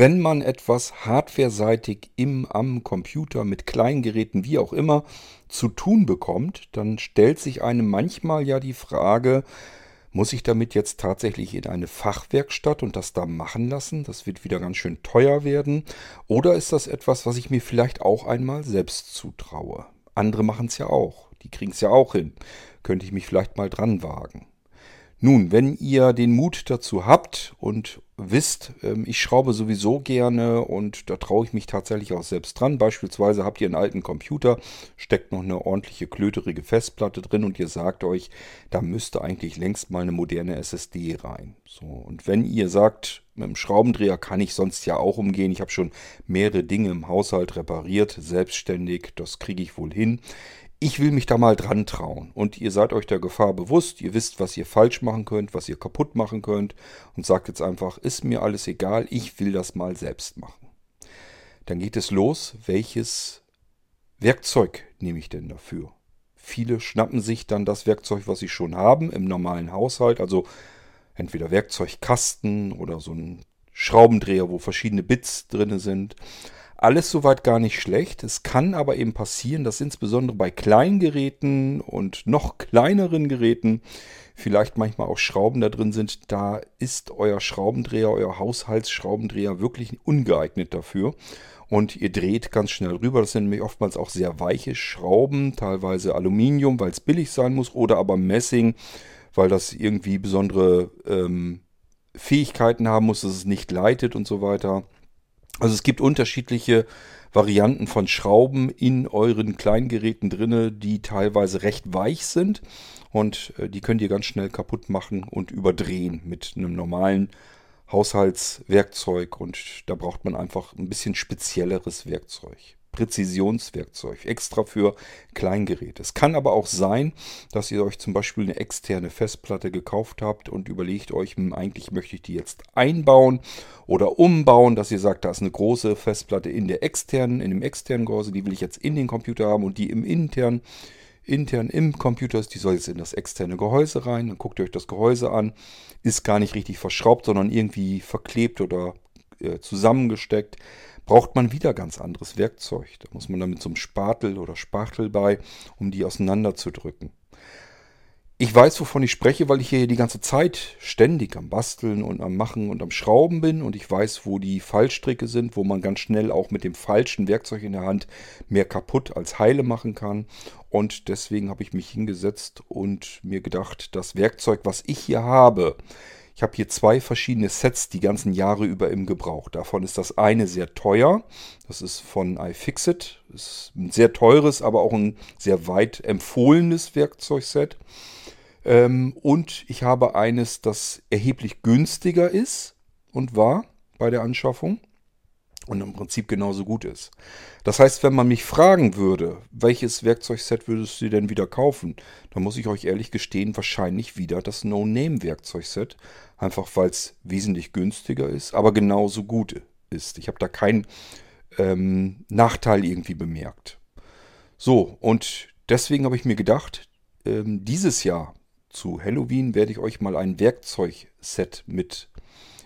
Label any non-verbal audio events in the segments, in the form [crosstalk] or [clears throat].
Wenn man etwas hardwareseitig im am Computer mit Kleingeräten wie auch immer zu tun bekommt, dann stellt sich einem manchmal ja die Frage, muss ich damit jetzt tatsächlich in eine Fachwerkstatt und das da machen lassen? Das wird wieder ganz schön teuer werden. Oder ist das etwas, was ich mir vielleicht auch einmal selbst zutraue? Andere machen es ja auch. Die kriegen es ja auch hin. Könnte ich mich vielleicht mal dran wagen. Nun, wenn ihr den Mut dazu habt und wisst, ähm, ich schraube sowieso gerne und da traue ich mich tatsächlich auch selbst dran. Beispielsweise habt ihr einen alten Computer, steckt noch eine ordentliche klöterige Festplatte drin und ihr sagt euch, da müsste eigentlich längst mal eine moderne SSD rein. So, und wenn ihr sagt, mit dem Schraubendreher kann ich sonst ja auch umgehen, ich habe schon mehrere Dinge im Haushalt repariert, selbstständig, das kriege ich wohl hin ich will mich da mal dran trauen. Und ihr seid euch der Gefahr bewusst, ihr wisst, was ihr falsch machen könnt, was ihr kaputt machen könnt und sagt jetzt einfach, ist mir alles egal, ich will das mal selbst machen. Dann geht es los, welches Werkzeug nehme ich denn dafür? Viele schnappen sich dann das Werkzeug, was sie schon haben im normalen Haushalt, also entweder Werkzeugkasten oder so ein Schraubendreher, wo verschiedene Bits drin sind. Alles soweit gar nicht schlecht. Es kann aber eben passieren, dass insbesondere bei Kleingeräten und noch kleineren Geräten vielleicht manchmal auch Schrauben da drin sind. Da ist euer Schraubendreher, euer Haushaltsschraubendreher wirklich ungeeignet dafür. Und ihr dreht ganz schnell rüber. Das sind nämlich oftmals auch sehr weiche Schrauben, teilweise Aluminium, weil es billig sein muss, oder aber Messing, weil das irgendwie besondere ähm, Fähigkeiten haben muss, dass es nicht leitet und so weiter. Also es gibt unterschiedliche Varianten von Schrauben in euren Kleingeräten drinne, die teilweise recht weich sind und äh, die könnt ihr ganz schnell kaputt machen und überdrehen mit einem normalen Haushaltswerkzeug und da braucht man einfach ein bisschen spezielleres Werkzeug. Präzisionswerkzeug, extra für Kleingeräte. Es kann aber auch sein, dass ihr euch zum Beispiel eine externe Festplatte gekauft habt und überlegt euch, hm, eigentlich möchte ich die jetzt einbauen oder umbauen, dass ihr sagt, da ist eine große Festplatte in der externen, in dem externen Gehäuse, die will ich jetzt in den Computer haben und die im internen intern im Computer ist, die soll jetzt in das externe Gehäuse rein. Dann guckt ihr euch das Gehäuse an. Ist gar nicht richtig verschraubt, sondern irgendwie verklebt oder äh, zusammengesteckt braucht man wieder ganz anderes Werkzeug. Da muss man dann mit so einem Spatel oder Spachtel bei, um die auseinanderzudrücken. Ich weiß, wovon ich spreche, weil ich hier die ganze Zeit ständig am Basteln und am Machen und am Schrauben bin und ich weiß, wo die Fallstricke sind, wo man ganz schnell auch mit dem falschen Werkzeug in der Hand mehr kaputt als heile machen kann. Und deswegen habe ich mich hingesetzt und mir gedacht, das Werkzeug, was ich hier habe, ich habe hier zwei verschiedene Sets die ganzen Jahre über im Gebrauch. Davon ist das eine sehr teuer. Das ist von iFixit. Das ist ein sehr teures, aber auch ein sehr weit empfohlenes Werkzeugset. Ähm, und ich habe eines, das erheblich günstiger ist und war bei der Anschaffung und im Prinzip genauso gut ist. Das heißt, wenn man mich fragen würde, welches Werkzeugset würdest du denn wieder kaufen, dann muss ich euch ehrlich gestehen, wahrscheinlich wieder das No-Name-Werkzeugset, einfach weil es wesentlich günstiger ist, aber genauso gut ist. Ich habe da keinen ähm, Nachteil irgendwie bemerkt. So, und deswegen habe ich mir gedacht, ähm, dieses Jahr zu Halloween werde ich euch mal ein Werkzeugset mit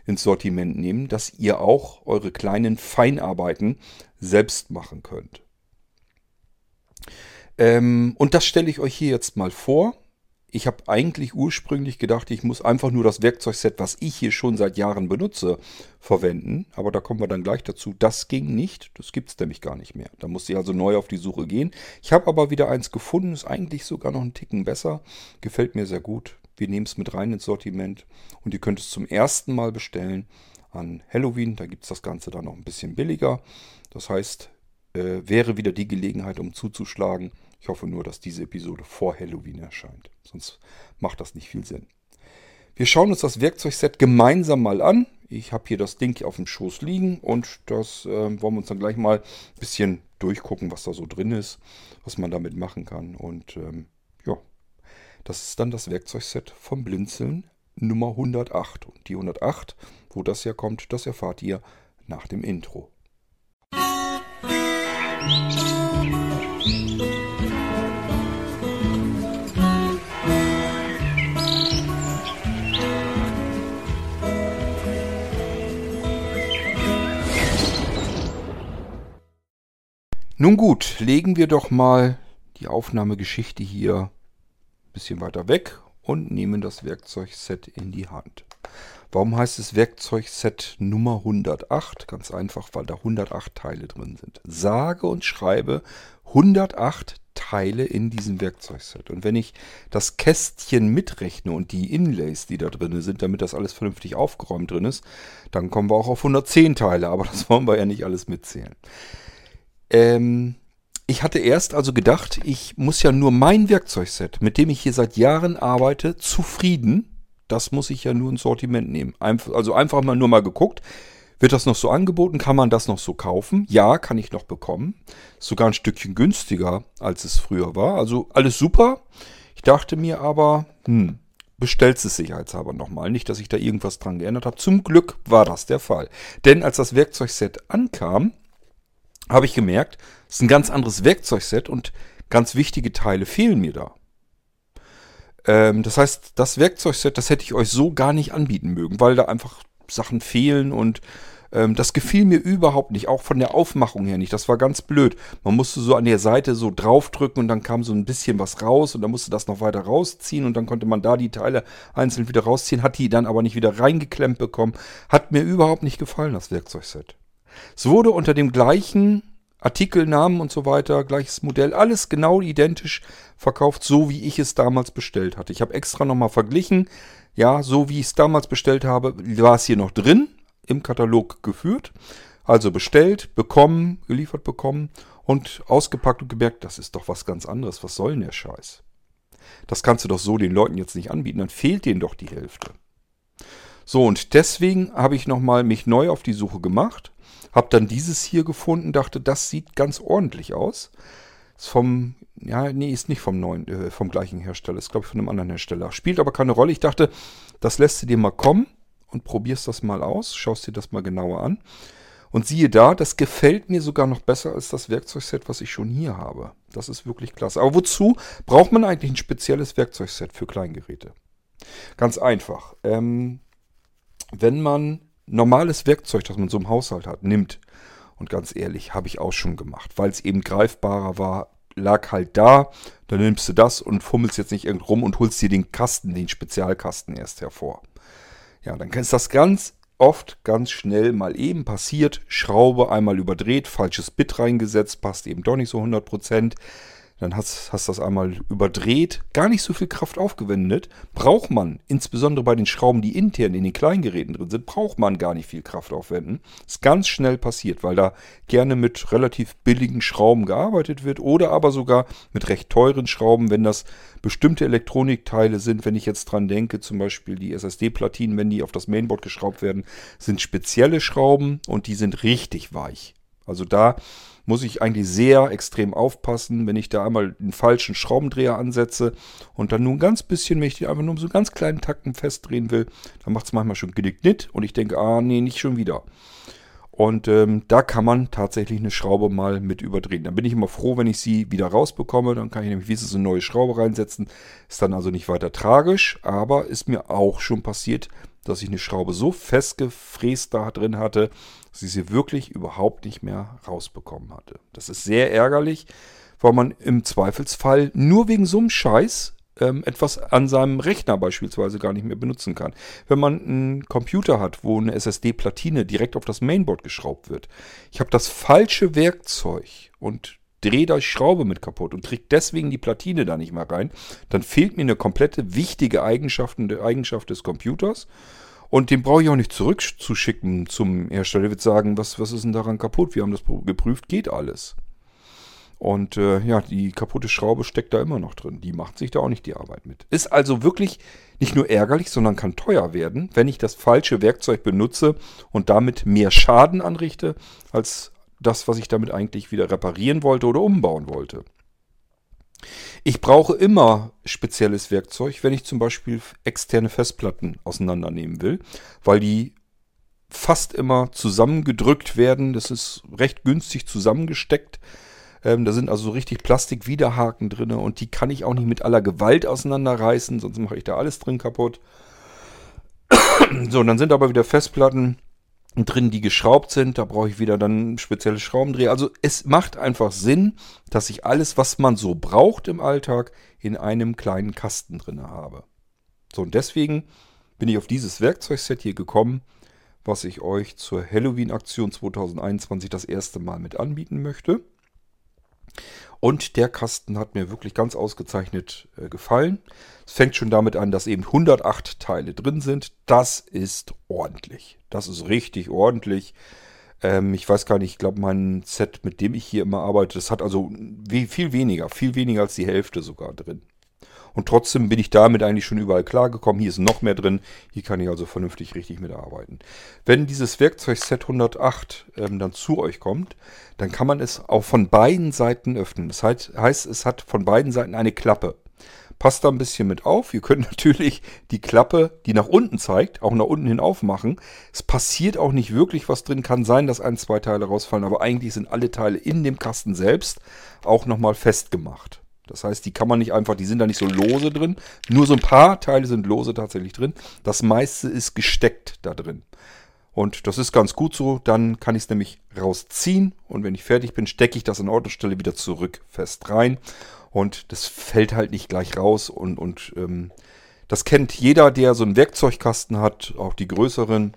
ins Sortiment nehmen, dass ihr auch eure kleinen Feinarbeiten selbst machen könnt. Ähm, und das stelle ich euch hier jetzt mal vor. Ich habe eigentlich ursprünglich gedacht, ich muss einfach nur das Werkzeugset, was ich hier schon seit Jahren benutze, verwenden. Aber da kommen wir dann gleich dazu. Das ging nicht. Das gibt es nämlich gar nicht mehr. Da musste ich also neu auf die Suche gehen. Ich habe aber wieder eins gefunden. Ist eigentlich sogar noch einen Ticken besser. Gefällt mir sehr gut. Wir nehmen es mit rein ins Sortiment und ihr könnt es zum ersten Mal bestellen an Halloween. Da gibt es das Ganze dann noch ein bisschen billiger. Das heißt, äh, wäre wieder die Gelegenheit, um zuzuschlagen. Ich hoffe nur, dass diese Episode vor Halloween erscheint. Sonst macht das nicht viel Sinn. Wir schauen uns das Werkzeugset gemeinsam mal an. Ich habe hier das Ding auf dem Schoß liegen und das äh, wollen wir uns dann gleich mal ein bisschen durchgucken, was da so drin ist, was man damit machen kann. Und ähm, das ist dann das Werkzeugset vom Blinzeln Nummer 108. Und die 108, wo das herkommt, das erfahrt ihr nach dem Intro. Nun gut, legen wir doch mal die Aufnahmegeschichte hier bisschen weiter weg und nehmen das Werkzeugset in die Hand. Warum heißt es Werkzeugset Nummer 108? Ganz einfach, weil da 108 Teile drin sind. Sage und schreibe 108 Teile in diesem Werkzeugset. Und wenn ich das Kästchen mitrechne und die Inlays, die da drin sind, damit das alles vernünftig aufgeräumt drin ist, dann kommen wir auch auf 110 Teile. Aber [laughs] das wollen wir ja nicht alles mitzählen. Ähm, ich hatte erst also gedacht, ich muss ja nur mein Werkzeugset, mit dem ich hier seit Jahren arbeite, zufrieden. Das muss ich ja nur ins Sortiment nehmen. also einfach mal nur mal geguckt. Wird das noch so angeboten? Kann man das noch so kaufen? Ja, kann ich noch bekommen. sogar ein Stückchen günstiger, als es früher war. Also alles super. Ich dachte mir aber, hm, bestellt es sicherheitshalber nochmal. Nicht, dass ich da irgendwas dran geändert habe. Zum Glück war das der Fall. Denn als das Werkzeugset ankam, habe ich gemerkt, es ist ein ganz anderes Werkzeugset und ganz wichtige Teile fehlen mir da. Ähm, das heißt, das Werkzeugset, das hätte ich euch so gar nicht anbieten mögen, weil da einfach Sachen fehlen und ähm, das gefiel mir überhaupt nicht, auch von der Aufmachung her nicht. Das war ganz blöd. Man musste so an der Seite so draufdrücken und dann kam so ein bisschen was raus und dann musste das noch weiter rausziehen und dann konnte man da die Teile einzeln wieder rausziehen, hat die dann aber nicht wieder reingeklemmt bekommen. Hat mir überhaupt nicht gefallen, das Werkzeugset. Es wurde unter dem gleichen Artikelnamen und so weiter, gleiches Modell, alles genau identisch verkauft, so wie ich es damals bestellt hatte. Ich habe extra nochmal verglichen. Ja, so wie ich es damals bestellt habe, war es hier noch drin, im Katalog geführt. Also bestellt, bekommen, geliefert bekommen und ausgepackt und gemerkt, das ist doch was ganz anderes. Was soll denn der Scheiß? Das kannst du doch so den Leuten jetzt nicht anbieten, dann fehlt denen doch die Hälfte. So, und deswegen habe ich nochmal mich neu auf die Suche gemacht hab dann dieses hier gefunden, dachte, das sieht ganz ordentlich aus. Ist vom, ja, nee, ist nicht vom neuen, äh, vom gleichen Hersteller, ist glaube ich von einem anderen Hersteller. Spielt aber keine Rolle. Ich dachte, das lässt du dir mal kommen und probierst das mal aus, schaust dir das mal genauer an. Und siehe da, das gefällt mir sogar noch besser als das Werkzeugset, was ich schon hier habe. Das ist wirklich klasse. Aber wozu braucht man eigentlich ein spezielles Werkzeugset für Kleingeräte? Ganz einfach. Ähm, wenn man normales Werkzeug, das man so im Haushalt hat, nimmt. Und ganz ehrlich, habe ich auch schon gemacht, weil es eben greifbarer war, lag halt da. Dann nimmst du das und fummelst jetzt nicht irgendwo rum und holst dir den Kasten, den Spezialkasten erst hervor. Ja, dann ist das ganz oft ganz schnell mal eben passiert. Schraube einmal überdreht, falsches Bit reingesetzt, passt eben doch nicht so 100%. Dann hast, hast das einmal überdreht, gar nicht so viel Kraft aufgewendet. Braucht man, insbesondere bei den Schrauben, die intern in den Kleingeräten drin sind, braucht man gar nicht viel Kraft aufwenden. Ist ganz schnell passiert, weil da gerne mit relativ billigen Schrauben gearbeitet wird oder aber sogar mit recht teuren Schrauben, wenn das bestimmte Elektronikteile sind. Wenn ich jetzt dran denke, zum Beispiel die SSD-Platinen, wenn die auf das Mainboard geschraubt werden, sind spezielle Schrauben und die sind richtig weich. Also da muss ich eigentlich sehr extrem aufpassen, wenn ich da einmal einen falschen Schraubendreher ansetze und dann nur ein ganz bisschen, wenn ich die einfach nur so einen ganz kleinen Takten festdrehen will, dann macht es manchmal schon genicknitt und ich denke, ah nee, nicht schon wieder. Und ähm, da kann man tatsächlich eine Schraube mal mit überdrehen. Dann bin ich immer froh, wenn ich sie wieder rausbekomme. Dann kann ich nämlich so eine neue Schraube reinsetzen. Ist dann also nicht weiter tragisch, aber ist mir auch schon passiert, dass ich eine Schraube so festgefräst da drin hatte, ich sie wirklich überhaupt nicht mehr rausbekommen hatte. Das ist sehr ärgerlich, weil man im Zweifelsfall nur wegen so einem Scheiß ähm, etwas an seinem Rechner beispielsweise gar nicht mehr benutzen kann. Wenn man einen Computer hat, wo eine SSD-Platine direkt auf das Mainboard geschraubt wird. Ich habe das falsche Werkzeug und drehe da Schraube mit kaputt und kriege deswegen die Platine da nicht mehr rein, dann fehlt mir eine komplette wichtige Eigenschaft, Eigenschaft des Computers. Und den brauche ich auch nicht zurückzuschicken zum Hersteller. Der wird sagen, was, was ist denn daran kaputt? Wir haben das geprüft, geht alles. Und äh, ja, die kaputte Schraube steckt da immer noch drin. Die macht sich da auch nicht die Arbeit mit. Ist also wirklich nicht nur ärgerlich, sondern kann teuer werden, wenn ich das falsche Werkzeug benutze und damit mehr Schaden anrichte, als das, was ich damit eigentlich wieder reparieren wollte oder umbauen wollte. Ich brauche immer spezielles Werkzeug, wenn ich zum Beispiel externe Festplatten auseinandernehmen will, weil die fast immer zusammengedrückt werden. Das ist recht günstig zusammengesteckt. Ähm, da sind also so richtig Plastikwiderhaken drin und die kann ich auch nicht mit aller Gewalt auseinanderreißen, sonst mache ich da alles drin kaputt. [clears throat] so, und dann sind aber wieder Festplatten, drin, die geschraubt sind. Da brauche ich wieder dann spezielle Schraubendreher. Also es macht einfach Sinn, dass ich alles, was man so braucht im Alltag, in einem kleinen Kasten drin habe. So, und deswegen bin ich auf dieses Werkzeugset hier gekommen, was ich euch zur Halloween-Aktion 2021 das erste Mal mit anbieten möchte. Und der Kasten hat mir wirklich ganz ausgezeichnet äh, gefallen. Es fängt schon damit an, dass eben 108 Teile drin sind. Das ist ordentlich. Das ist richtig ordentlich. Ähm, ich weiß gar nicht, ich glaube, mein Set, mit dem ich hier immer arbeite, das hat also viel weniger, viel weniger als die Hälfte sogar drin. Und trotzdem bin ich damit eigentlich schon überall klargekommen. Hier ist noch mehr drin. Hier kann ich also vernünftig richtig mitarbeiten. Wenn dieses Werkzeugset 108 ähm, dann zu euch kommt, dann kann man es auch von beiden Seiten öffnen. Das heißt, es hat von beiden Seiten eine Klappe. Passt da ein bisschen mit auf. Ihr könnt [laughs] natürlich die Klappe, die nach unten zeigt, auch nach unten hin aufmachen. Es passiert auch nicht wirklich was drin. Kann sein, dass ein, zwei Teile rausfallen, aber eigentlich sind alle Teile in dem Kasten selbst auch nochmal festgemacht. Das heißt, die kann man nicht einfach, die sind da nicht so lose drin. Nur so ein paar Teile sind lose tatsächlich drin. Das meiste ist gesteckt da drin. Und das ist ganz gut so. Dann kann ich es nämlich rausziehen. Und wenn ich fertig bin, stecke ich das an Ort und Stelle wieder zurück fest rein. Und das fällt halt nicht gleich raus. Und, und ähm, das kennt jeder, der so einen Werkzeugkasten hat, auch die größeren.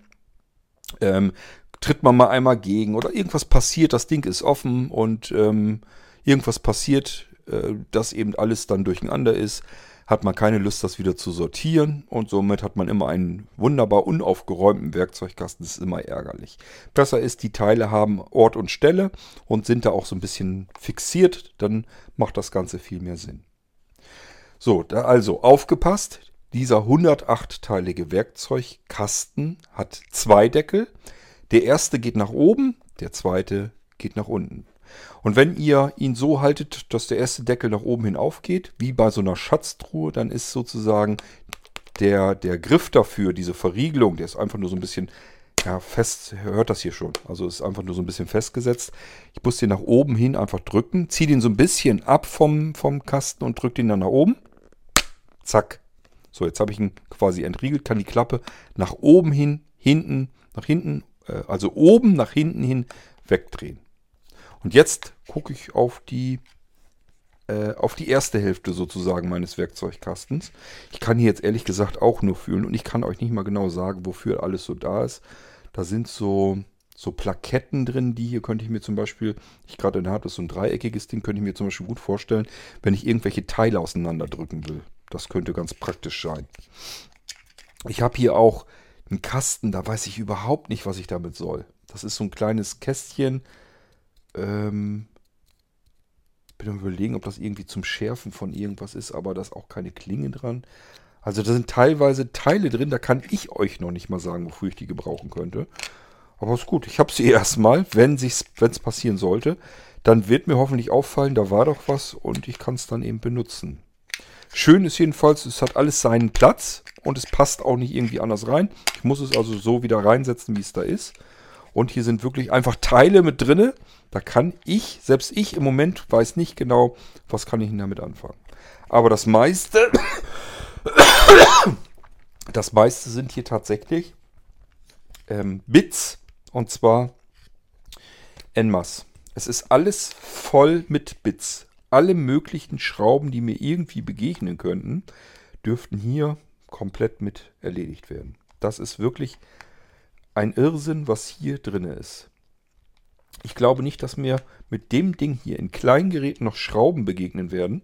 Ähm, tritt man mal einmal gegen oder irgendwas passiert, das Ding ist offen und ähm, irgendwas passiert, äh, dass eben alles dann durcheinander ist, hat man keine Lust, das wieder zu sortieren und somit hat man immer einen wunderbar unaufgeräumten Werkzeugkasten. Das ist immer ärgerlich. Besser ist, die Teile haben Ort und Stelle und sind da auch so ein bisschen fixiert, dann macht das Ganze viel mehr Sinn. So, also aufgepasst, dieser 108-teilige Werkzeugkasten hat zwei Deckel. Der erste geht nach oben, der zweite geht nach unten. Und wenn ihr ihn so haltet, dass der erste Deckel nach oben hin aufgeht, wie bei so einer Schatztruhe, dann ist sozusagen der, der Griff dafür, diese Verriegelung, der ist einfach nur so ein bisschen ja, fest, hört das hier schon. Also ist einfach nur so ein bisschen festgesetzt. Ich muss den nach oben hin einfach drücken, ziehe den so ein bisschen ab vom, vom Kasten und drücke den dann nach oben. Zack. So, jetzt habe ich ihn quasi entriegelt, kann die Klappe nach oben hin, hinten, nach hinten, äh, also oben nach hinten hin wegdrehen. Und jetzt gucke ich auf die, äh, auf die erste Hälfte sozusagen meines Werkzeugkastens. Ich kann hier jetzt ehrlich gesagt auch nur fühlen und ich kann euch nicht mal genau sagen, wofür alles so da ist. Da sind so, so Plaketten drin, die hier könnte ich mir zum Beispiel, ich gerade in der Hand ist so ein dreieckiges Ding, könnte ich mir zum Beispiel gut vorstellen, wenn ich irgendwelche Teile auseinanderdrücken will. Das könnte ganz praktisch sein. Ich habe hier auch einen Kasten, da weiß ich überhaupt nicht, was ich damit soll. Das ist so ein kleines Kästchen, ähm, bin am überlegen, ob das irgendwie zum Schärfen von irgendwas ist, aber da ist auch keine Klinge dran. Also da sind teilweise Teile drin, da kann ich euch noch nicht mal sagen, wofür ich die gebrauchen könnte. Aber ist gut, ich habe sie [laughs] erstmal, wenn es passieren sollte. Dann wird mir hoffentlich auffallen, da war doch was und ich kann es dann eben benutzen. Schön ist jedenfalls, es hat alles seinen Platz und es passt auch nicht irgendwie anders rein. Ich muss es also so wieder reinsetzen, wie es da ist. Und hier sind wirklich einfach Teile mit drinne. Da kann ich, selbst ich im Moment weiß nicht genau, was kann ich denn damit anfangen. Aber das meiste, [coughs] das meiste sind hier tatsächlich ähm, Bits und zwar en masse. Es ist alles voll mit Bits. Alle möglichen Schrauben, die mir irgendwie begegnen könnten, dürften hier komplett mit erledigt werden. Das ist wirklich ein Irrsinn, was hier drin ist. Ich glaube nicht, dass mir mit dem Ding hier in kleinen Geräten noch Schrauben begegnen werden,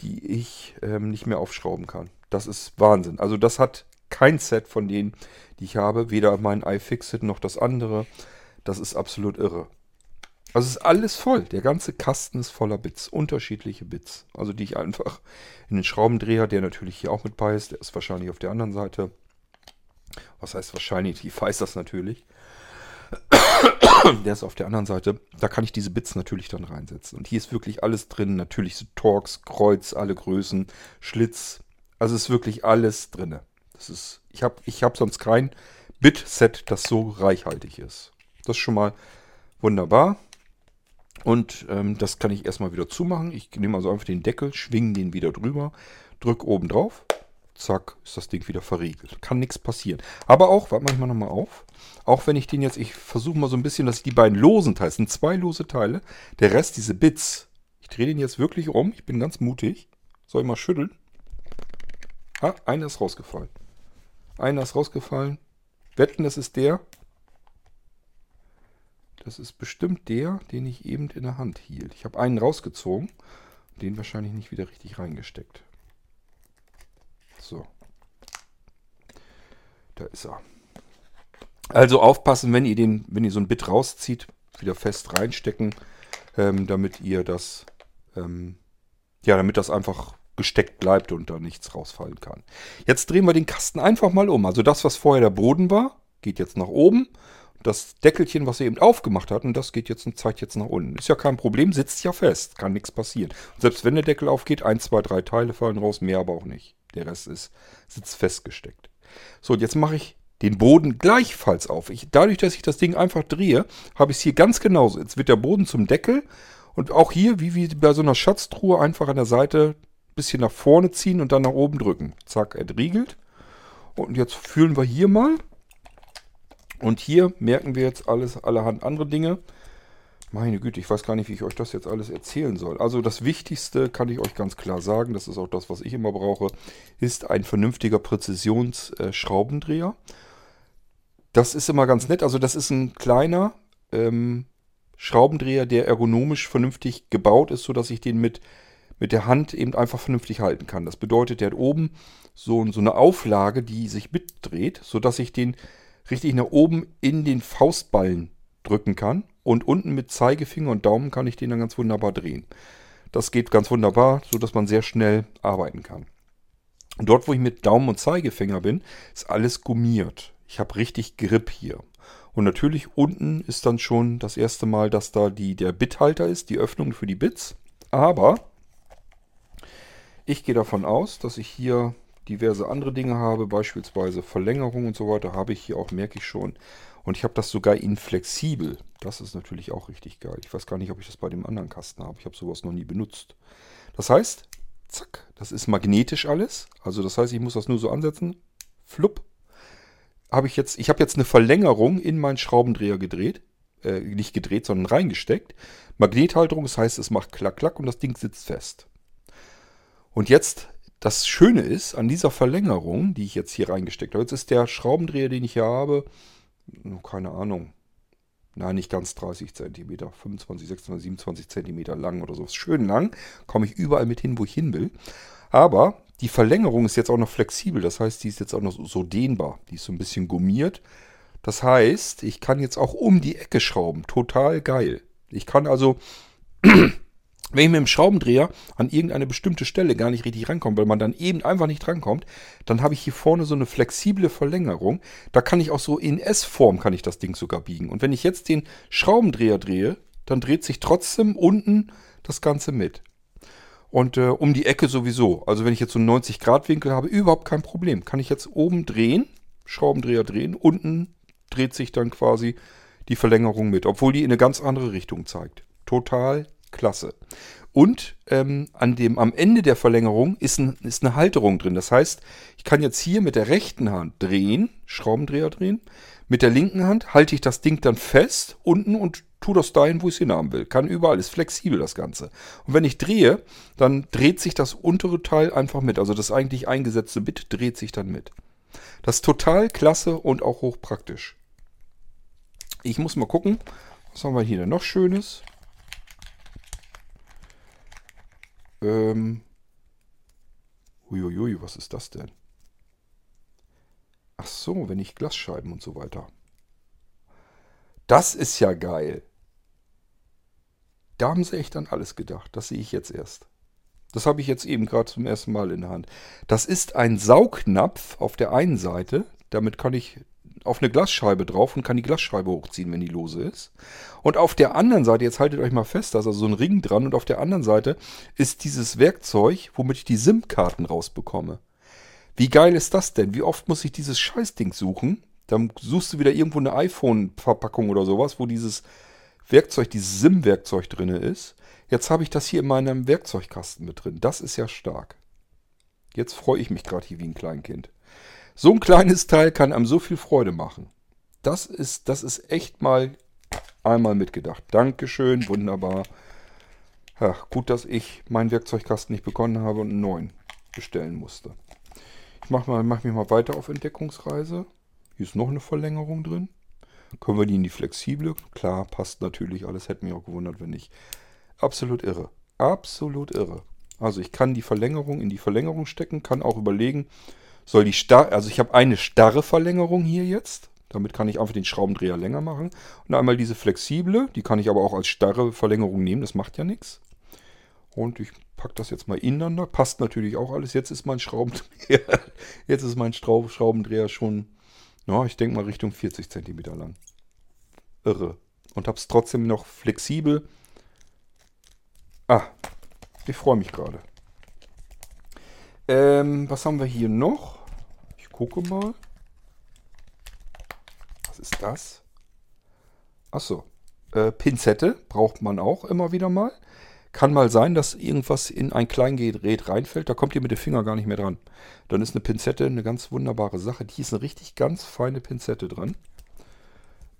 die ich ähm, nicht mehr aufschrauben kann. Das ist Wahnsinn. Also das hat kein Set von denen, die ich habe. Weder mein iFixit noch das andere. Das ist absolut irre. Also es ist alles voll. Der ganze Kasten ist voller Bits. Unterschiedliche Bits. Also die ich einfach in den Schraubendreher, der natürlich hier auch mit bei ist, der ist wahrscheinlich auf der anderen Seite, was heißt wahrscheinlich? Ich weiß das natürlich. Der ist auf der anderen Seite. Da kann ich diese Bits natürlich dann reinsetzen. Und hier ist wirklich alles drin. Natürlich so Torx, Kreuz, alle Größen, Schlitz. Also ist wirklich alles drin. Das ist, ich habe ich hab sonst kein Bit-Set, das so reichhaltig ist. Das ist schon mal wunderbar. Und ähm, das kann ich erstmal wieder zumachen. Ich nehme also einfach den Deckel, schwinge den wieder drüber, drücke oben drauf zack, ist das Ding wieder verriegelt. Kann nichts passieren. Aber auch, warte mal, nochmal auf. Auch wenn ich den jetzt, ich versuche mal so ein bisschen, dass ich die beiden losen Teile, es sind zwei lose Teile. Der Rest, diese Bits, ich drehe den jetzt wirklich um. Ich bin ganz mutig. Soll ich mal schütteln? Ah, einer ist rausgefallen. Einer ist rausgefallen. Wetten, das ist der. Das ist bestimmt der, den ich eben in der Hand hielt. Ich habe einen rausgezogen, den wahrscheinlich nicht wieder richtig reingesteckt. So. Da ist er. Also aufpassen, wenn ihr den, wenn ihr so ein Bit rauszieht, wieder fest reinstecken, ähm, damit ihr das, ähm, ja, damit das einfach gesteckt bleibt und da nichts rausfallen kann. Jetzt drehen wir den Kasten einfach mal um. Also das, was vorher der Boden war, geht jetzt nach oben. Das Deckelchen, was ihr eben aufgemacht hat, und das geht jetzt und zeigt jetzt nach unten. Ist ja kein Problem, sitzt ja fest, kann nichts passieren. Selbst wenn der Deckel aufgeht, ein, zwei, drei Teile fallen raus, mehr aber auch nicht. Der Rest ist, sitzt festgesteckt. So, und jetzt mache ich den Boden gleichfalls auf. Ich, dadurch, dass ich das Ding einfach drehe, habe ich es hier ganz genauso. Jetzt wird der Boden zum Deckel und auch hier, wie, wie bei so einer Schatztruhe, einfach an der Seite ein bisschen nach vorne ziehen und dann nach oben drücken. Zack, entriegelt. Und jetzt fühlen wir hier mal. Und hier merken wir jetzt alles, allerhand andere Dinge. Meine Güte, ich weiß gar nicht, wie ich euch das jetzt alles erzählen soll. Also das Wichtigste kann ich euch ganz klar sagen, das ist auch das, was ich immer brauche, ist ein vernünftiger Präzisionsschraubendreher. das ist immer ganz nett. Also das ist ein kleiner ähm, Schraubendreher, der ergonomisch vernünftig gebaut ist, sodass ich den mit, mit der Hand eben einfach vernünftig halten kann. Das bedeutet, der hat oben so, so eine Auflage, die sich mitdreht, sodass ich den richtig nach oben in den Faustballen drücken kann und unten mit Zeigefinger und Daumen kann ich den dann ganz wunderbar drehen. Das geht ganz wunderbar, so dass man sehr schnell arbeiten kann. Und dort, wo ich mit Daumen und Zeigefinger bin, ist alles gummiert. Ich habe richtig Grip hier. Und natürlich unten ist dann schon das erste Mal, dass da die, der Bithalter ist, die Öffnung für die Bits. Aber ich gehe davon aus, dass ich hier diverse andere Dinge habe, beispielsweise Verlängerung und so weiter, habe ich hier auch, merke ich schon. Und ich habe das sogar in flexibel. Das ist natürlich auch richtig geil. Ich weiß gar nicht, ob ich das bei dem anderen Kasten habe. Ich habe sowas noch nie benutzt. Das heißt, zack, das ist magnetisch alles. Also das heißt, ich muss das nur so ansetzen. Flupp. Habe ich jetzt, ich habe jetzt eine Verlängerung in meinen Schraubendreher gedreht. Äh, nicht gedreht, sondern reingesteckt. Magnethalterung, das heißt, es macht klack, klack und das Ding sitzt fest. Und jetzt das Schöne ist, an dieser Verlängerung, die ich jetzt hier reingesteckt habe, jetzt ist der Schraubendreher, den ich hier habe, keine Ahnung, nein, nicht ganz 30 cm, 25, 26, 27 cm lang oder so. Ist schön lang, komme ich überall mit hin, wo ich hin will. Aber die Verlängerung ist jetzt auch noch flexibel, das heißt, die ist jetzt auch noch so dehnbar. Die ist so ein bisschen gummiert. Das heißt, ich kann jetzt auch um die Ecke schrauben. Total geil. Ich kann also wenn ich mit dem Schraubendreher an irgendeine bestimmte Stelle gar nicht richtig rankomme, weil man dann eben einfach nicht rankommt, dann habe ich hier vorne so eine flexible Verlängerung. Da kann ich auch so in S-Form kann ich das Ding sogar biegen. Und wenn ich jetzt den Schraubendreher drehe, dann dreht sich trotzdem unten das Ganze mit. Und äh, um die Ecke sowieso. Also wenn ich jetzt so einen 90 Grad Winkel habe, überhaupt kein Problem. Kann ich jetzt oben drehen, Schraubendreher drehen, unten dreht sich dann quasi die Verlängerung mit, obwohl die in eine ganz andere Richtung zeigt. Total Klasse. Und ähm, an dem, am Ende der Verlängerung ist, ein, ist eine Halterung drin. Das heißt, ich kann jetzt hier mit der rechten Hand drehen, Schraubendreher drehen. Mit der linken Hand halte ich das Ding dann fest unten und tue das dahin, wo ich es hinhaben will. Kann überall, ist flexibel das Ganze. Und wenn ich drehe, dann dreht sich das untere Teil einfach mit. Also das eigentlich eingesetzte Bit dreht sich dann mit. Das ist total klasse und auch hochpraktisch. Ich muss mal gucken, was haben wir hier denn noch Schönes? Ähm. Uiuiui, was ist das denn? Ach so, wenn ich Glasscheiben und so weiter. Das ist ja geil. Da haben sie echt an alles gedacht. Das sehe ich jetzt erst. Das habe ich jetzt eben gerade zum ersten Mal in der Hand. Das ist ein Saugnapf auf der einen Seite. Damit kann ich auf eine Glasscheibe drauf und kann die Glasscheibe hochziehen, wenn die lose ist. Und auf der anderen Seite, jetzt haltet euch mal fest, da ist also so ein Ring dran und auf der anderen Seite ist dieses Werkzeug, womit ich die SIM-Karten rausbekomme. Wie geil ist das denn? Wie oft muss ich dieses Scheißding suchen? Dann suchst du wieder irgendwo eine iPhone-Verpackung oder sowas, wo dieses Werkzeug, dieses SIM-Werkzeug drin ist. Jetzt habe ich das hier in meinem Werkzeugkasten mit drin. Das ist ja stark. Jetzt freue ich mich gerade hier wie ein Kleinkind. So ein kleines Teil kann einem so viel Freude machen. Das ist, das ist echt mal einmal mitgedacht. Dankeschön, wunderbar. Ja, gut, dass ich meinen Werkzeugkasten nicht begonnen habe und einen neuen bestellen musste. Ich mache mach mich mal weiter auf Entdeckungsreise. Hier ist noch eine Verlängerung drin. Können wir die in die flexible? Klar, passt natürlich alles. Hätte mich auch gewundert, wenn nicht. Absolut irre. Absolut irre. Also ich kann die Verlängerung in die Verlängerung stecken, kann auch überlegen, soll die starr, also ich habe eine starre Verlängerung hier jetzt. Damit kann ich einfach den Schraubendreher länger machen. Und einmal diese flexible, die kann ich aber auch als starre Verlängerung nehmen, das macht ja nichts. Und ich packe das jetzt mal ineinander. Passt natürlich auch alles. Jetzt ist mein Schraubendreher, [laughs] jetzt ist mein Schraubendreher schon, ja, ich denke mal Richtung 40 cm lang. Irre. Und habe es trotzdem noch flexibel. Ah, ich freue mich gerade. Ähm, was haben wir hier noch? Ich gucke mal. Was ist das? Achso. Äh, Pinzette braucht man auch immer wieder mal. Kann mal sein, dass irgendwas in ein Kleingerät reinfällt. Da kommt ihr mit dem Finger gar nicht mehr dran. Dann ist eine Pinzette eine ganz wunderbare Sache. Die ist eine richtig ganz feine Pinzette dran.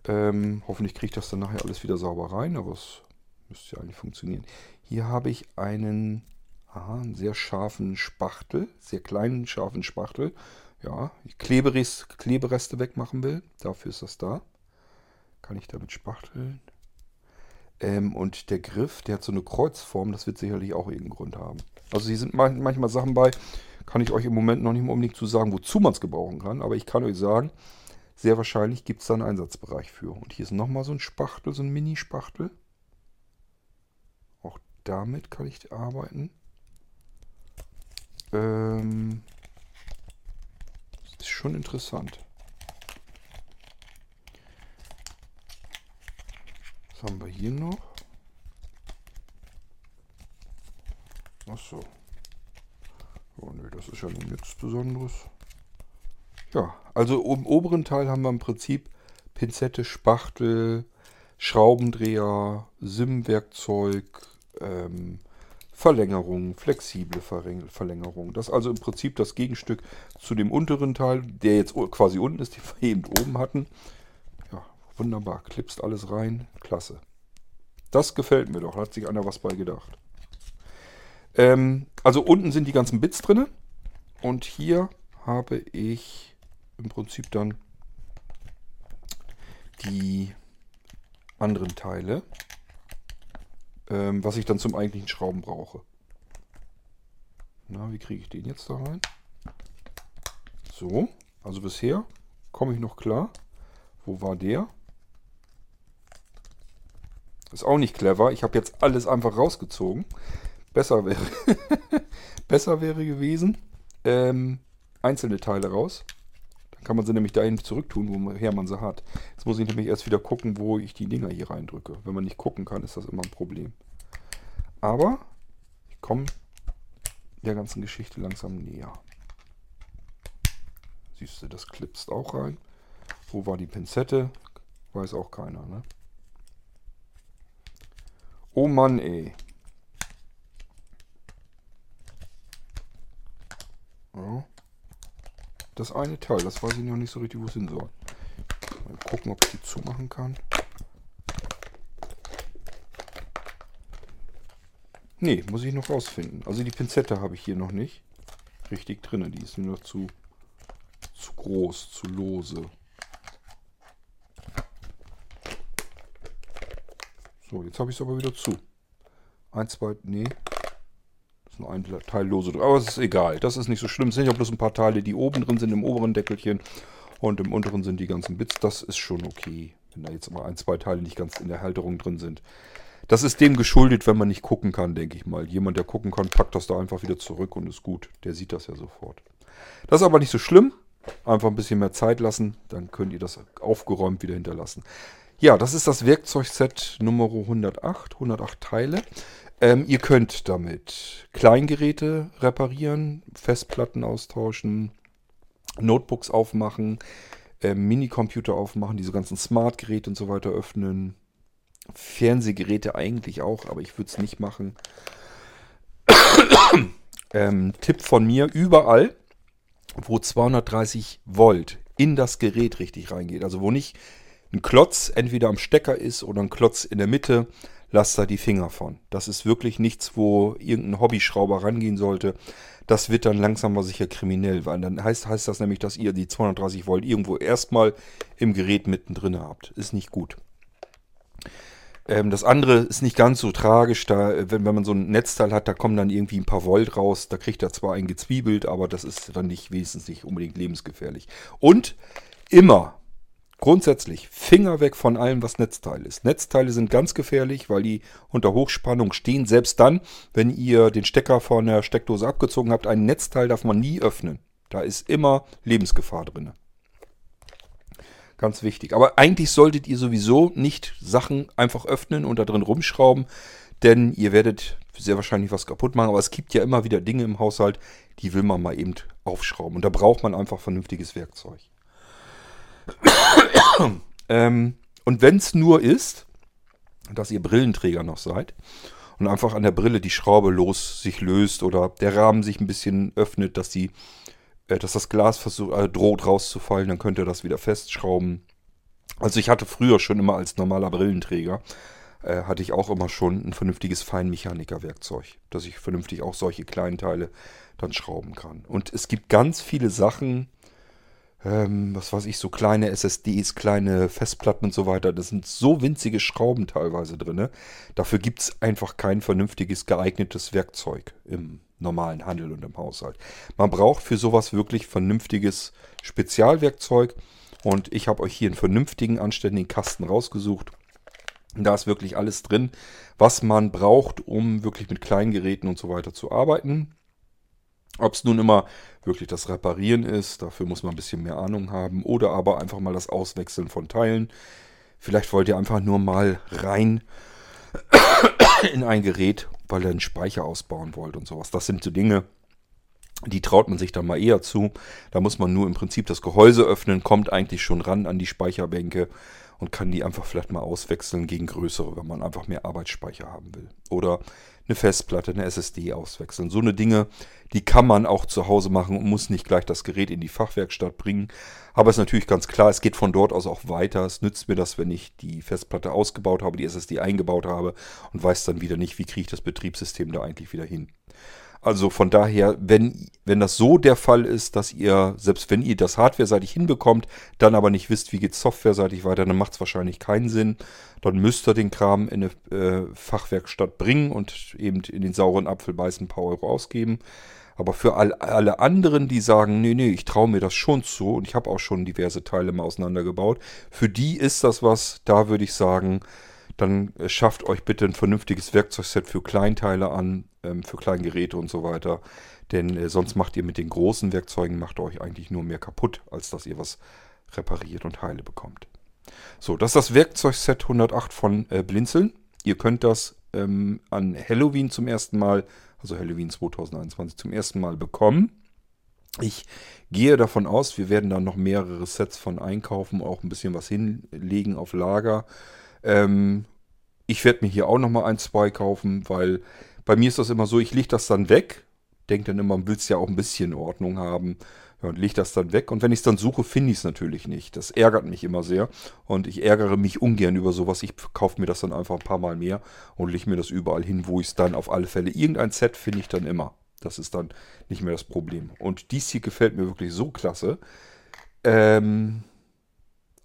Ähm, hoffentlich kriege ich das dann nachher alles wieder sauber rein, aber es müsste ja eigentlich funktionieren. Hier habe ich einen, aha, einen sehr scharfen Spachtel, sehr kleinen scharfen Spachtel. Ja, ich Kleberest, Klebereste wegmachen will. Dafür ist das da. Kann ich damit spachteln. Ähm, und der Griff, der hat so eine Kreuzform, das wird sicherlich auch irgendeinen Grund haben. Also hier sind manchmal Sachen bei, kann ich euch im Moment noch nicht mal unbedingt zu sagen, wozu man es gebrauchen kann. Aber ich kann euch sagen, sehr wahrscheinlich gibt es da einen Einsatzbereich für. Und hier ist nochmal so ein Spachtel, so ein Mini-Spachtel. Auch damit kann ich arbeiten. Ähm, das ist schon interessant. Was haben wir hier noch? Achso. Oh ne, das ist ja nichts Besonderes. Ja, also im oberen Teil haben wir im Prinzip Pinzette, Spachtel, Schraubendreher, SIM-Werkzeug, ähm, Verlängerung, flexible Verlängerung. Das ist also im Prinzip das Gegenstück zu dem unteren Teil, der jetzt quasi unten ist, den wir [laughs] eben oben hatten. Ja, wunderbar. Klipst alles rein. Klasse. Das gefällt mir doch. Hat sich einer was bei gedacht. Ähm, also unten sind die ganzen Bits drin. Und hier habe ich im Prinzip dann die anderen Teile, ähm, was ich dann zum eigentlichen Schrauben brauche. Na, wie kriege ich den jetzt da rein? So, also bisher komme ich noch klar. Wo war der? Ist auch nicht clever. Ich habe jetzt alles einfach rausgezogen. Besser wäre, [laughs] besser wäre gewesen. Ähm, einzelne Teile raus kann man sie nämlich dahin zurücktun, woher man sie hat. Jetzt muss ich nämlich erst wieder gucken, wo ich die Dinger hier reindrücke. Wenn man nicht gucken kann, ist das immer ein Problem. Aber ich komme der ganzen Geschichte langsam näher. Siehst du, das klipst auch rein. Wo war die Pinzette? Weiß auch keiner, ne? Oh Mann, ey. Ja das eine Teil. Das weiß ich noch nicht so richtig, wo es hin soll. Mal gucken, ob ich die zumachen kann. Ne, muss ich noch rausfinden. Also die Pinzette habe ich hier noch nicht richtig drin. Die ist nur noch zu, zu groß, zu lose. So, jetzt habe ich es aber wieder zu. Eins, zwei, nee, ist nur ein Teil lose drin. Aber es ist egal. Das ist nicht so schlimm. Es sind ja bloß ein paar Teile, die oben drin sind, im oberen Deckelchen. Und im unteren sind die ganzen Bits. Das ist schon okay. Wenn da jetzt mal ein, zwei Teile nicht ganz in der Halterung drin sind. Das ist dem geschuldet, wenn man nicht gucken kann, denke ich mal. Jemand, der gucken kann, packt das da einfach wieder zurück und ist gut. Der sieht das ja sofort. Das ist aber nicht so schlimm. Einfach ein bisschen mehr Zeit lassen. Dann könnt ihr das aufgeräumt wieder hinterlassen. Ja, das ist das Werkzeugset Nummer 108. 108 Teile. Ähm, ihr könnt damit Kleingeräte reparieren, Festplatten austauschen, Notebooks aufmachen, äh, Minicomputer aufmachen, diese ganzen Smart-Geräte und so weiter öffnen. Fernsehgeräte eigentlich auch, aber ich würde es nicht machen. [coughs] Ähm, Tipp von mir, überall, wo 230 Volt in das Gerät richtig reingeht, also wo nicht ein Klotz entweder am Stecker ist oder ein Klotz in der Mitte, lasst da die Finger von. Das ist wirklich nichts, wo irgendein Hobbyschrauber rangehen sollte. Das wird dann langsam aber sicher kriminell, weil dann heißt, heißt das nämlich, dass ihr die 230 Volt irgendwo erstmal im Gerät mittendrin habt. Ist nicht gut. Ähm, das andere ist nicht ganz so tragisch. Da, wenn, wenn man so ein Netzteil hat, da kommen dann irgendwie ein paar Volt raus. Da kriegt er zwar ein gezwiebelt, aber das ist dann nicht wenigstens nicht unbedingt lebensgefährlich. Und immer grundsätzlich Finger weg von allem, was Netzteil ist. Netzteile sind ganz gefährlich, weil die unter Hochspannung stehen. Selbst dann, wenn ihr den Stecker von der Steckdose abgezogen habt, ein Netzteil darf man nie öffnen. Da ist immer Lebensgefahr drin. Ganz wichtig. Aber eigentlich solltet ihr sowieso nicht Sachen einfach öffnen und da drin rumschrauben, denn ihr werdet sehr wahrscheinlich was kaputt machen. Aber es gibt ja immer wieder Dinge im Haushalt, die will man mal eben aufschrauben. Und da braucht man einfach vernünftiges Werkzeug. [coughs] ähm, und wenn es nur ist, dass ihr Brillenträger noch seid und einfach an der Brille die Schraube los sich löst oder der Rahmen sich ein bisschen öffnet, dass die äh, dass das Glas versucht, äh, droht rauszufallen, dann könnt ihr das wieder festschrauben. Also ich hatte früher schon immer als normaler Brillenträger, äh, hatte ich auch immer schon ein vernünftiges Feinmechanikerwerkzeug, dass ich vernünftig auch solche kleinen Teile dann schrauben kann. Und es gibt ganz viele Sachen, ähm, was weiß ich, so kleine SSDs, kleine Festplatten und so weiter. Das sind so winzige Schrauben teilweise drin. Dafür gibt es einfach kein vernünftiges, geeignetes Werkzeug im normalen Handel und im Haushalt. Man braucht für sowas wirklich vernünftiges Spezialwerkzeug. Und ich habe euch hier einen vernünftigen, anständigen Kasten rausgesucht. Da ist wirklich alles drin, was man braucht, um wirklich mit kleinen Geräten und so weiter zu arbeiten. Ob es nun immer wirklich das Reparieren ist, dafür muss man ein bisschen mehr Ahnung haben. Oder aber einfach mal das Auswechseln von Teilen. Vielleicht wollt ihr einfach nur mal rein [coughs] in ein Gerät, weil ihr einen Speicher ausbauen wollt und sowas. Das sind so Dinge, die traut man sich dann mal eher zu. Da muss man nur im Prinzip das Gehäuse öffnen, kommt eigentlich schon ran an die Speicherbänke und kann die einfach vielleicht mal auswechseln gegen größere, wenn man einfach mehr Arbeitsspeicher haben will. Oder eine Festplatte, eine SSD auswechseln. So eine Dinge, die kann man auch zu Hause machen und muss nicht gleich das Gerät in die Fachwerkstatt bringen. Aber es ist natürlich ganz klar, es geht von dort aus auch weiter. Es nützt mir das, wenn ich die Festplatte ausgebaut habe, die SSD eingebaut habe und weiß dann wieder nicht, wie kriege ich das Betriebssystem da eigentlich wieder hin. Also von daher, wenn, wenn das so der Fall ist, dass ihr, selbst wenn ihr das hardware-seitig hinbekommt, dann aber nicht wisst, wie geht software-seitig weiter, dann macht es wahrscheinlich keinen Sinn. Dann müsst ihr den Kram in eine äh, Fachwerkstatt bringen und eben in den sauren Apfel beißen ein paar Euro ausgeben. Aber für all, alle anderen, die sagen, nee, nee, ich traue mir das schon zu und ich habe auch schon diverse Teile mal auseinandergebaut, für die ist das was, da würde ich sagen, dann äh, schafft euch bitte ein vernünftiges Werkzeugset für Kleinteile an, ähm, für Kleingeräte und so weiter. Denn äh, sonst macht ihr mit den großen Werkzeugen, macht euch eigentlich nur mehr kaputt, als dass ihr was repariert und heile bekommt. So, das ist das Werkzeugset 108 von äh, Blinzeln. Ihr könnt das ähm, an Halloween zum ersten Mal, also Halloween 2021 zum ersten Mal bekommen. Ich gehe davon aus, wir werden dann noch mehrere Sets von einkaufen, auch ein bisschen was hinlegen auf Lager. Ähm, ich werde mir hier auch nochmal ein, zwei kaufen, weil bei mir ist das immer so, ich lege das dann weg. Denke dann immer, man will es ja auch ein bisschen Ordnung haben. Ja, und lege das dann weg. Und wenn ich es dann suche, finde ich es natürlich nicht. Das ärgert mich immer sehr. Und ich ärgere mich ungern über sowas. Ich kaufe mir das dann einfach ein paar Mal mehr und lege mir das überall hin, wo ich es dann auf alle Fälle. Irgendein Set finde ich dann immer. Das ist dann nicht mehr das Problem. Und dies hier gefällt mir wirklich so klasse. Ähm,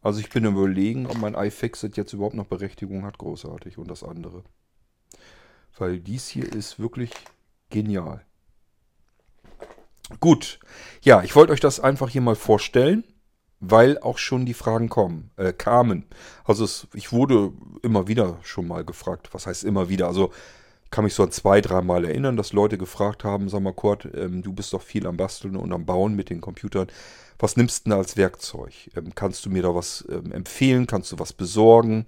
also ich bin Überlegen, ob mein iFixit jetzt überhaupt noch Berechtigung hat, großartig. Und das andere. Weil dies hier ist wirklich genial. Gut. Ja, ich wollte euch das einfach hier mal vorstellen, weil auch schon die Fragen kommen, äh, kamen. Also es, ich wurde immer wieder schon mal gefragt. Was heißt immer wieder? Also kann mich so an zwei, dreimal erinnern, dass Leute gefragt haben, sag mal Kurt, ähm, du bist doch viel am Basteln und am Bauen mit den Computern was nimmst du denn als Werkzeug? Ähm, kannst du mir da was ähm, empfehlen? Kannst du was besorgen?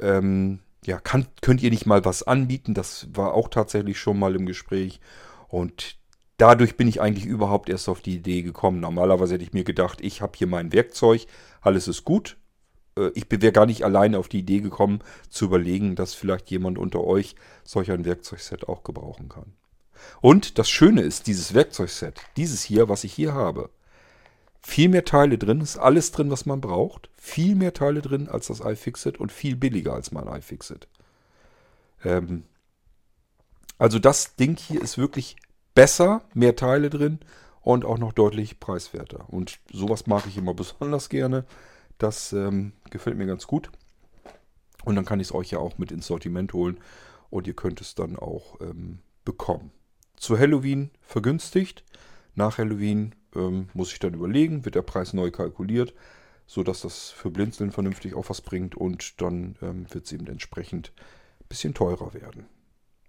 Ähm, ja, kann, könnt ihr nicht mal was anbieten? Das war auch tatsächlich schon mal im Gespräch. Und dadurch bin ich eigentlich überhaupt erst auf die Idee gekommen. Normalerweise hätte ich mir gedacht, ich habe hier mein Werkzeug, alles ist gut. Äh, ich wäre gar nicht alleine auf die Idee gekommen, zu überlegen, dass vielleicht jemand unter euch solch ein Werkzeugset auch gebrauchen kann. Und das Schöne ist, dieses Werkzeugset, dieses hier, was ich hier habe, viel mehr Teile drin, ist alles drin, was man braucht. Viel mehr Teile drin als das iFixit und viel billiger als mein iFixit. Ähm, also das Ding hier ist wirklich besser, mehr Teile drin und auch noch deutlich preiswerter. Und sowas mag ich immer [laughs] besonders gerne. Das ähm, gefällt mir ganz gut. Und dann kann ich es euch ja auch mit ins Sortiment holen und ihr könnt es dann auch ähm, bekommen. Zu Halloween vergünstigt. Nach Halloween ähm, muss ich dann überlegen, wird der Preis neu kalkuliert, sodass das für Blinzeln vernünftig auch was bringt und dann ähm, wird es eben entsprechend ein bisschen teurer werden.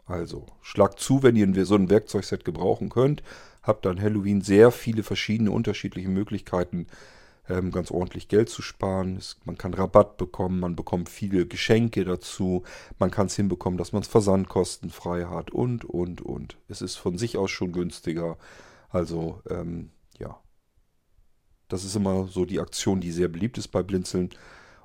Also schlagt zu, wenn ihr so ein Werkzeugset gebrauchen könnt. Habt dann Halloween sehr viele verschiedene unterschiedliche Möglichkeiten, ähm, ganz ordentlich Geld zu sparen. Es, man kann Rabatt bekommen, man bekommt viele Geschenke dazu. Man kann es hinbekommen, dass man es versandkostenfrei hat und, und, und. Es ist von sich aus schon günstiger. Also, ähm, ja. Das ist immer so die Aktion, die sehr beliebt ist bei Blinzeln.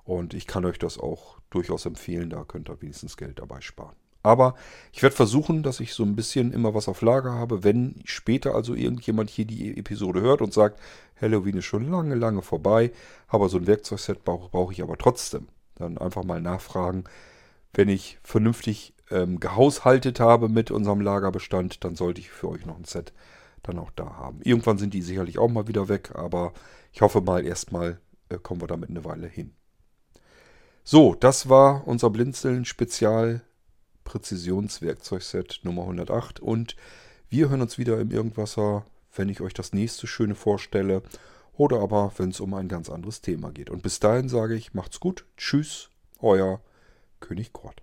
Und ich kann euch das auch durchaus empfehlen. Da könnt ihr wenigstens Geld dabei sparen. Aber ich werde versuchen, dass ich so ein bisschen immer was auf Lager habe, wenn später also irgendjemand hier die Episode hört und sagt, Halloween ist schon lange, lange vorbei, aber so ein Werkzeugset brauche brauch ich aber trotzdem. Dann einfach mal nachfragen. Wenn ich vernünftig ähm, gehaushaltet habe mit unserem Lagerbestand, dann sollte ich für euch noch ein Set dann auch da haben. Irgendwann sind die sicherlich auch mal wieder weg, aber ich hoffe mal erstmal äh, kommen wir damit eine Weile hin. So, das war unser Blinzeln Spezial Präzisionswerkzeugset Nummer 108 und wir hören uns wieder im Irgendwasser, wenn ich euch das nächste schöne vorstelle oder aber wenn es um ein ganz anderes Thema geht. Und bis dahin sage ich, macht's gut, tschüss, euer König Kort.